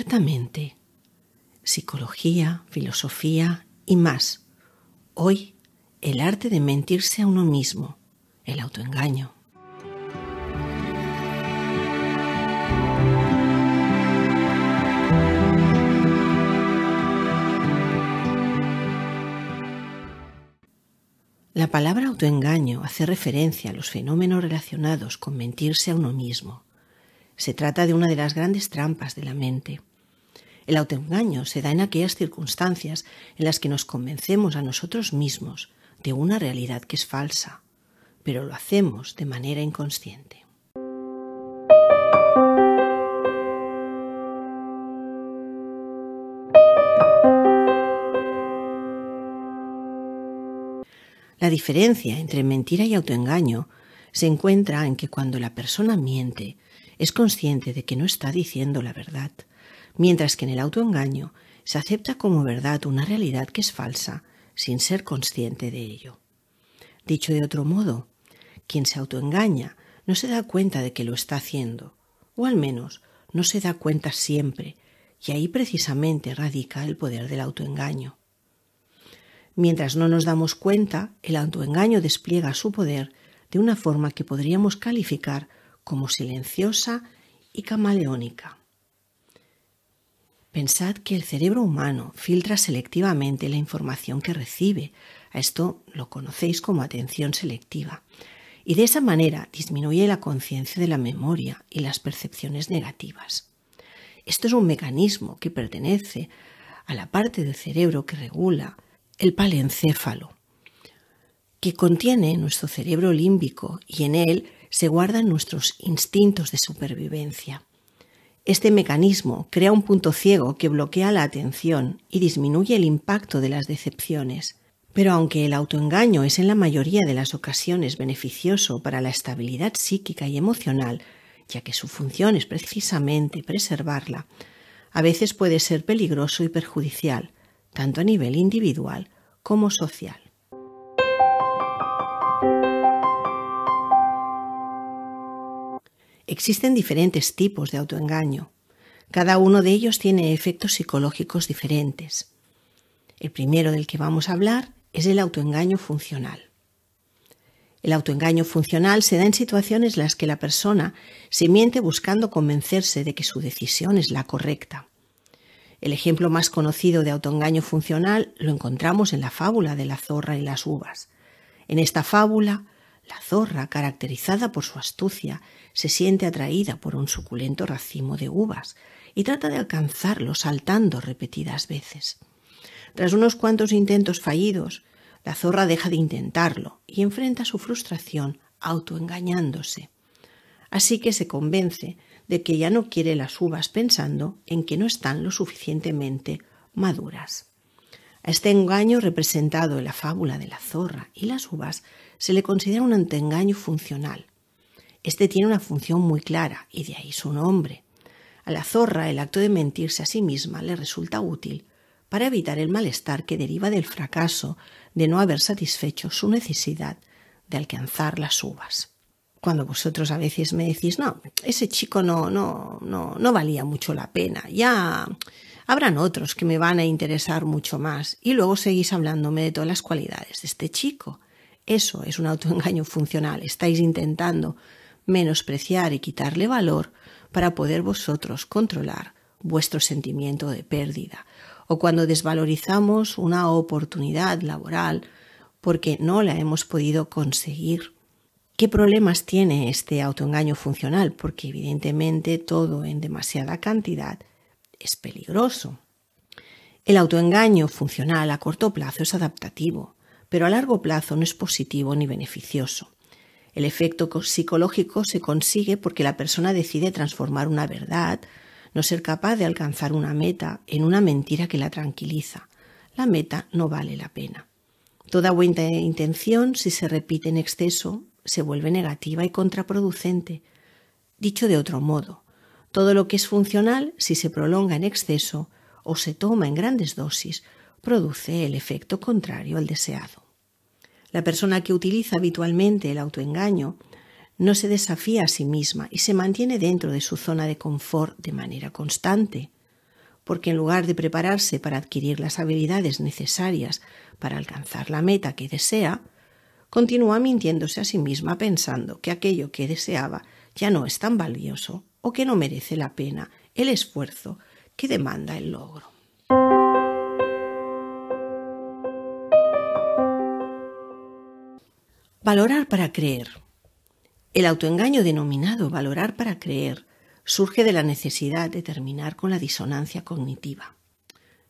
abiertamente. Psicología, filosofía y más. Hoy, el arte de mentirse a uno mismo, el autoengaño. La palabra autoengaño hace referencia a los fenómenos relacionados con mentirse a uno mismo. Se trata de una de las grandes trampas de la mente. El autoengaño se da en aquellas circunstancias en las que nos convencemos a nosotros mismos de una realidad que es falsa, pero lo hacemos de manera inconsciente. La diferencia entre mentira y autoengaño se encuentra en que cuando la persona miente es consciente de que no está diciendo la verdad, mientras que en el autoengaño se acepta como verdad una realidad que es falsa sin ser consciente de ello. Dicho de otro modo, quien se autoengaña no se da cuenta de que lo está haciendo, o al menos no se da cuenta siempre, y ahí precisamente radica el poder del autoengaño. Mientras no nos damos cuenta, el autoengaño despliega su poder de una forma que podríamos calificar como silenciosa y camaleónica. Pensad que el cerebro humano filtra selectivamente la información que recibe. A esto lo conocéis como atención selectiva. Y de esa manera disminuye la conciencia de la memoria y las percepciones negativas. Esto es un mecanismo que pertenece a la parte del cerebro que regula el palencéfalo, que contiene nuestro cerebro límbico y en él se guardan nuestros instintos de supervivencia. Este mecanismo crea un punto ciego que bloquea la atención y disminuye el impacto de las decepciones. Pero aunque el autoengaño es en la mayoría de las ocasiones beneficioso para la estabilidad psíquica y emocional, ya que su función es precisamente preservarla, a veces puede ser peligroso y perjudicial, tanto a nivel individual como social. Existen diferentes tipos de autoengaño. Cada uno de ellos tiene efectos psicológicos diferentes. El primero del que vamos a hablar es el autoengaño funcional. El autoengaño funcional se da en situaciones en las que la persona se miente buscando convencerse de que su decisión es la correcta. El ejemplo más conocido de autoengaño funcional lo encontramos en la fábula de la zorra y las uvas. En esta fábula, la zorra, caracterizada por su astucia, se siente atraída por un suculento racimo de uvas y trata de alcanzarlo saltando repetidas veces. Tras unos cuantos intentos fallidos, la zorra deja de intentarlo y enfrenta su frustración autoengañándose. Así que se convence de que ya no quiere las uvas pensando en que no están lo suficientemente maduras. A este engaño representado en la fábula de la zorra y las uvas se le considera un antengaño funcional. Este tiene una función muy clara y de ahí su nombre. A la zorra el acto de mentirse a sí misma le resulta útil para evitar el malestar que deriva del fracaso de no haber satisfecho su necesidad de alcanzar las uvas cuando vosotros a veces me decís, no, ese chico no, no, no, no valía mucho la pena, ya habrán otros que me van a interesar mucho más, y luego seguís hablándome de todas las cualidades de este chico. Eso es un autoengaño funcional. Estáis intentando menospreciar y quitarle valor para poder vosotros controlar vuestro sentimiento de pérdida. O cuando desvalorizamos una oportunidad laboral porque no la hemos podido conseguir ¿Qué problemas tiene este autoengaño funcional? Porque evidentemente todo en demasiada cantidad es peligroso. El autoengaño funcional a corto plazo es adaptativo, pero a largo plazo no es positivo ni beneficioso. El efecto psicológico se consigue porque la persona decide transformar una verdad, no ser capaz de alcanzar una meta, en una mentira que la tranquiliza. La meta no vale la pena. Toda buena intención, si se repite en exceso, se vuelve negativa y contraproducente. Dicho de otro modo, todo lo que es funcional, si se prolonga en exceso o se toma en grandes dosis, produce el efecto contrario al deseado. La persona que utiliza habitualmente el autoengaño no se desafía a sí misma y se mantiene dentro de su zona de confort de manera constante, porque en lugar de prepararse para adquirir las habilidades necesarias para alcanzar la meta que desea, continúa mintiéndose a sí misma pensando que aquello que deseaba ya no es tan valioso o que no merece la pena el esfuerzo que demanda el logro. Valorar para creer. El autoengaño denominado valorar para creer surge de la necesidad de terminar con la disonancia cognitiva.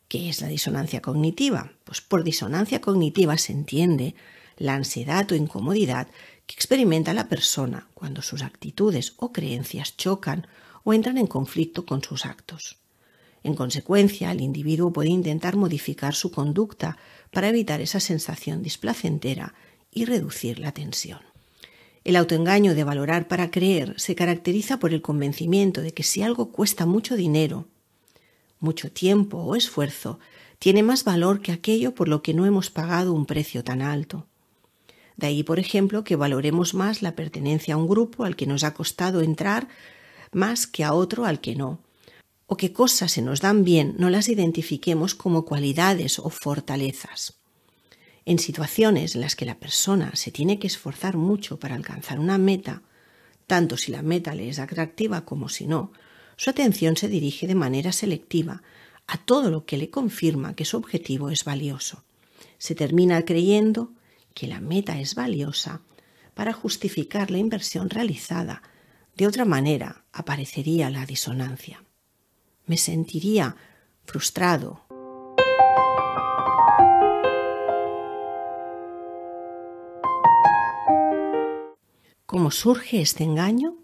¿Qué es la disonancia cognitiva? Pues por disonancia cognitiva se entiende la ansiedad o incomodidad que experimenta la persona cuando sus actitudes o creencias chocan o entran en conflicto con sus actos. En consecuencia, el individuo puede intentar modificar su conducta para evitar esa sensación displacentera y reducir la tensión. El autoengaño de valorar para creer se caracteriza por el convencimiento de que si algo cuesta mucho dinero, mucho tiempo o esfuerzo, tiene más valor que aquello por lo que no hemos pagado un precio tan alto. De ahí, por ejemplo, que valoremos más la pertenencia a un grupo al que nos ha costado entrar más que a otro al que no, o que cosas se nos dan bien no las identifiquemos como cualidades o fortalezas. En situaciones en las que la persona se tiene que esforzar mucho para alcanzar una meta, tanto si la meta le es atractiva como si no, su atención se dirige de manera selectiva a todo lo que le confirma que su objetivo es valioso. Se termina creyendo que la meta es valiosa para justificar la inversión realizada. De otra manera, aparecería la disonancia. Me sentiría frustrado. ¿Cómo surge este engaño?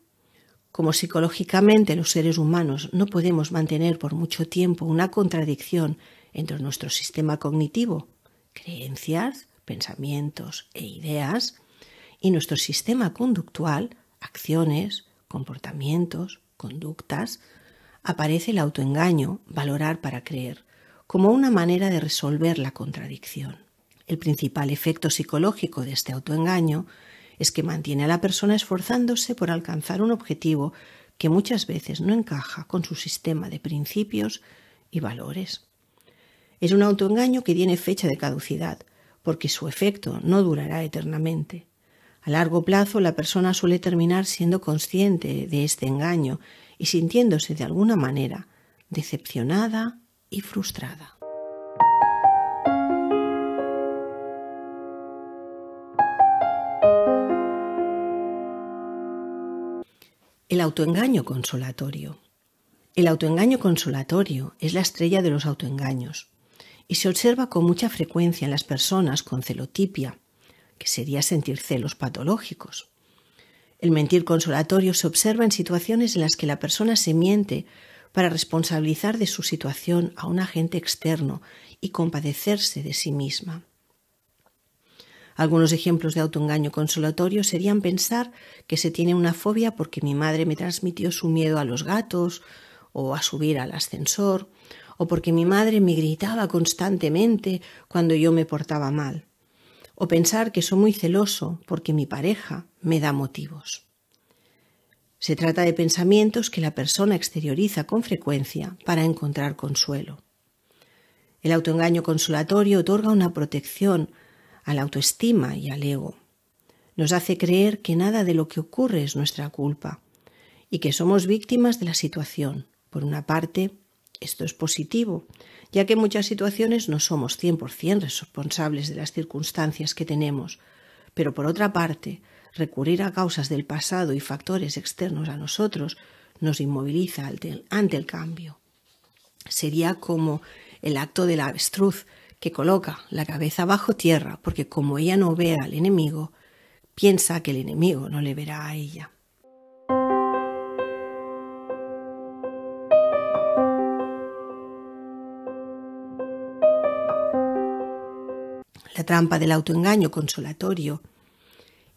Como psicológicamente los seres humanos no podemos mantener por mucho tiempo una contradicción entre nuestro sistema cognitivo, creencias, pensamientos e ideas y nuestro sistema conductual, acciones, comportamientos, conductas, aparece el autoengaño, valorar para creer, como una manera de resolver la contradicción. El principal efecto psicológico de este autoengaño es que mantiene a la persona esforzándose por alcanzar un objetivo que muchas veces no encaja con su sistema de principios y valores. Es un autoengaño que tiene fecha de caducidad, porque su efecto no durará eternamente. A largo plazo la persona suele terminar siendo consciente de este engaño y sintiéndose de alguna manera decepcionada y frustrada. El autoengaño consolatorio. El autoengaño consolatorio es la estrella de los autoengaños y se observa con mucha frecuencia en las personas con celotipia, que sería sentir celos patológicos. El mentir consolatorio se observa en situaciones en las que la persona se miente para responsabilizar de su situación a un agente externo y compadecerse de sí misma. Algunos ejemplos de autoengaño consolatorio serían pensar que se tiene una fobia porque mi madre me transmitió su miedo a los gatos o a subir al ascensor, o porque mi madre me gritaba constantemente cuando yo me portaba mal, o pensar que soy muy celoso porque mi pareja me da motivos. Se trata de pensamientos que la persona exterioriza con frecuencia para encontrar consuelo. El autoengaño consolatorio otorga una protección a la autoestima y al ego. Nos hace creer que nada de lo que ocurre es nuestra culpa y que somos víctimas de la situación. Por una parte, esto es positivo, ya que en muchas situaciones no somos 100% responsables de las circunstancias que tenemos, pero por otra parte, recurrir a causas del pasado y factores externos a nosotros nos inmoviliza ante el cambio. Sería como el acto de la avestruz que coloca la cabeza bajo tierra porque como ella no ve al enemigo, piensa que el enemigo no le verá a ella. La trampa del autoengaño consolatorio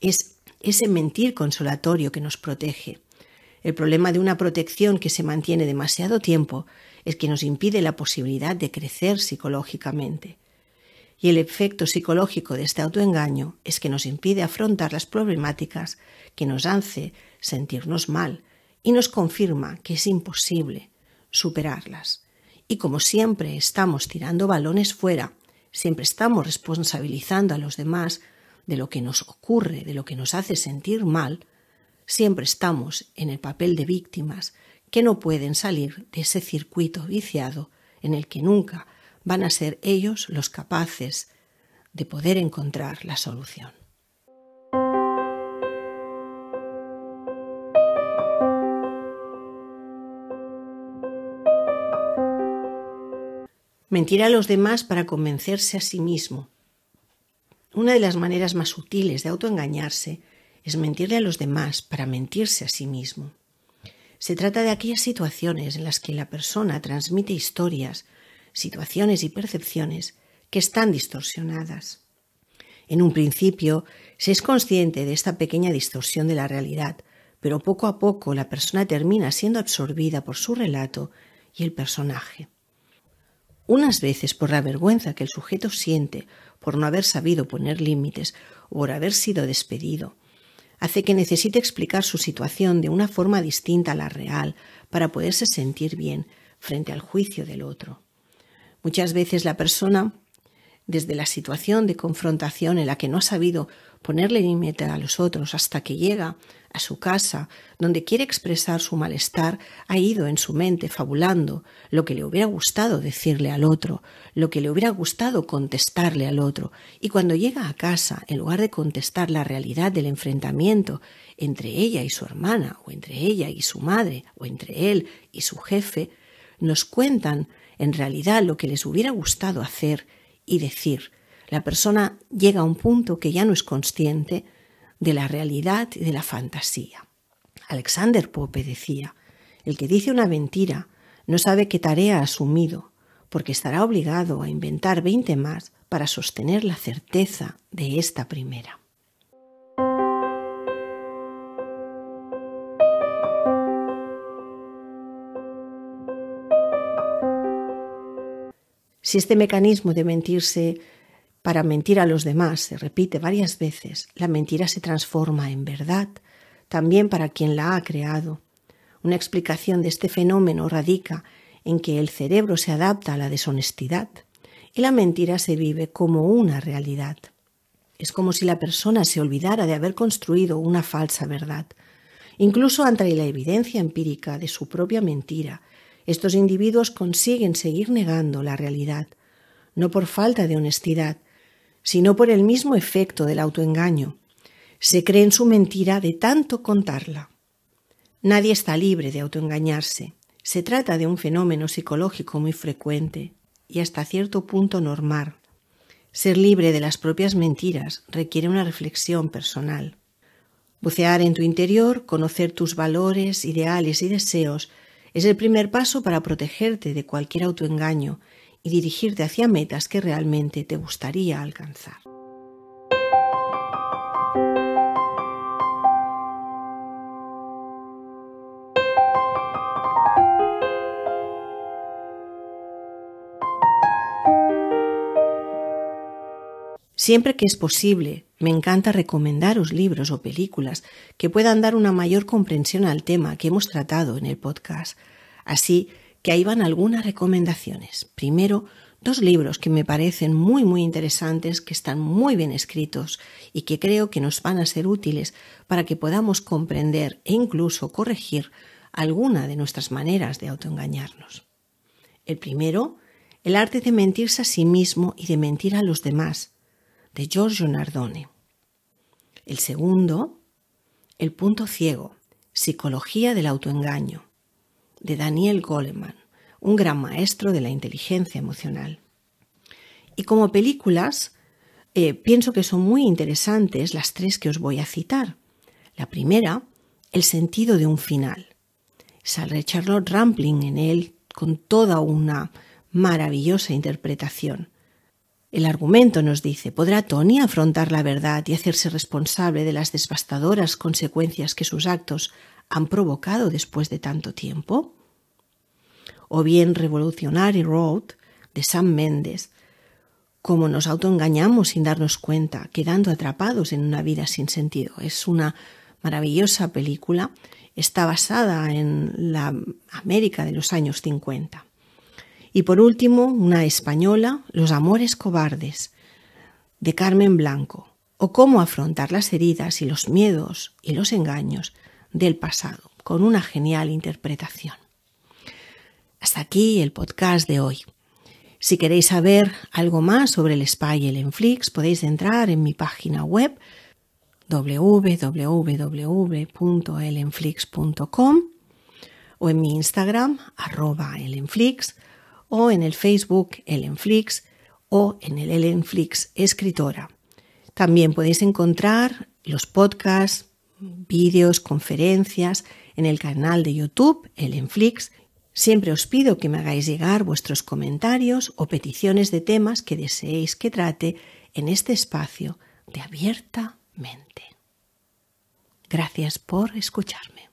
es ese mentir consolatorio que nos protege. El problema de una protección que se mantiene demasiado tiempo es que nos impide la posibilidad de crecer psicológicamente. Y el efecto psicológico de este autoengaño es que nos impide afrontar las problemáticas que nos hace sentirnos mal y nos confirma que es imposible superarlas. Y como siempre estamos tirando balones fuera, siempre estamos responsabilizando a los demás de lo que nos ocurre, de lo que nos hace sentir mal, siempre estamos en el papel de víctimas que no pueden salir de ese circuito viciado en el que nunca van a ser ellos los capaces de poder encontrar la solución. Mentir a los demás para convencerse a sí mismo. Una de las maneras más sutiles de autoengañarse es mentirle a los demás para mentirse a sí mismo. Se trata de aquellas situaciones en las que la persona transmite historias, situaciones y percepciones que están distorsionadas. En un principio se es consciente de esta pequeña distorsión de la realidad, pero poco a poco la persona termina siendo absorbida por su relato y el personaje. Unas veces por la vergüenza que el sujeto siente por no haber sabido poner límites o por haber sido despedido, hace que necesite explicar su situación de una forma distinta a la real para poderse sentir bien frente al juicio del otro. Muchas veces la persona, desde la situación de confrontación en la que no ha sabido ponerle límite a los otros hasta que llega a su casa, donde quiere expresar su malestar, ha ido en su mente fabulando lo que le hubiera gustado decirle al otro, lo que le hubiera gustado contestarle al otro, y cuando llega a casa, en lugar de contestar la realidad del enfrentamiento entre ella y su hermana, o entre ella y su madre, o entre él y su jefe, nos cuentan en realidad lo que les hubiera gustado hacer y decir. La persona llega a un punto que ya no es consciente de la realidad y de la fantasía. Alexander Pope decía, el que dice una mentira no sabe qué tarea ha asumido, porque estará obligado a inventar veinte más para sostener la certeza de esta primera. Si este mecanismo de mentirse para mentir a los demás se repite varias veces, la mentira se transforma en verdad, también para quien la ha creado. Una explicación de este fenómeno radica en que el cerebro se adapta a la deshonestidad y la mentira se vive como una realidad. Es como si la persona se olvidara de haber construido una falsa verdad. Incluso ante la evidencia empírica de su propia mentira, estos individuos consiguen seguir negando la realidad, no por falta de honestidad, sino por el mismo efecto del autoengaño. Se creen su mentira de tanto contarla. Nadie está libre de autoengañarse. Se trata de un fenómeno psicológico muy frecuente y hasta cierto punto normal. Ser libre de las propias mentiras requiere una reflexión personal. Bucear en tu interior, conocer tus valores, ideales y deseos es el primer paso para protegerte de cualquier autoengaño y dirigirte hacia metas que realmente te gustaría alcanzar. Siempre que es posible, me encanta recomendaros libros o películas que puedan dar una mayor comprensión al tema que hemos tratado en el podcast. Así que ahí van algunas recomendaciones. Primero, dos libros que me parecen muy muy interesantes, que están muy bien escritos y que creo que nos van a ser útiles para que podamos comprender e incluso corregir alguna de nuestras maneras de autoengañarnos. El primero, El arte de mentirse a sí mismo y de mentir a los demás, de Giorgio Nardone. El segundo, El punto ciego, Psicología del autoengaño, de Daniel Goleman, un gran maestro de la inteligencia emocional. Y como películas, eh, pienso que son muy interesantes las tres que os voy a citar. La primera, El sentido de un final. Sale Charlotte Rampling en él con toda una maravillosa interpretación. El argumento nos dice, ¿podrá Tony afrontar la verdad y hacerse responsable de las devastadoras consecuencias que sus actos han provocado después de tanto tiempo? O bien Revolutionary Road de Sam Mendes, cómo nos autoengañamos sin darnos cuenta, quedando atrapados en una vida sin sentido. Es una maravillosa película. Está basada en la América de los años 50. Y por último, una española, Los Amores Cobardes, de Carmen Blanco, o cómo afrontar las heridas y los miedos y los engaños del pasado, con una genial interpretación. Hasta aquí el podcast de hoy. Si queréis saber algo más sobre el spa y el Enflix, podéis entrar en mi página web www.elenflix.com o en mi Instagram arroba elenflix o en el Facebook Elenflix o en el Elenflix Escritora. También podéis encontrar los podcasts, vídeos, conferencias en el canal de YouTube, el Enflix. Siempre os pido que me hagáis llegar vuestros comentarios o peticiones de temas que deseéis que trate en este espacio de abierta mente. Gracias por escucharme.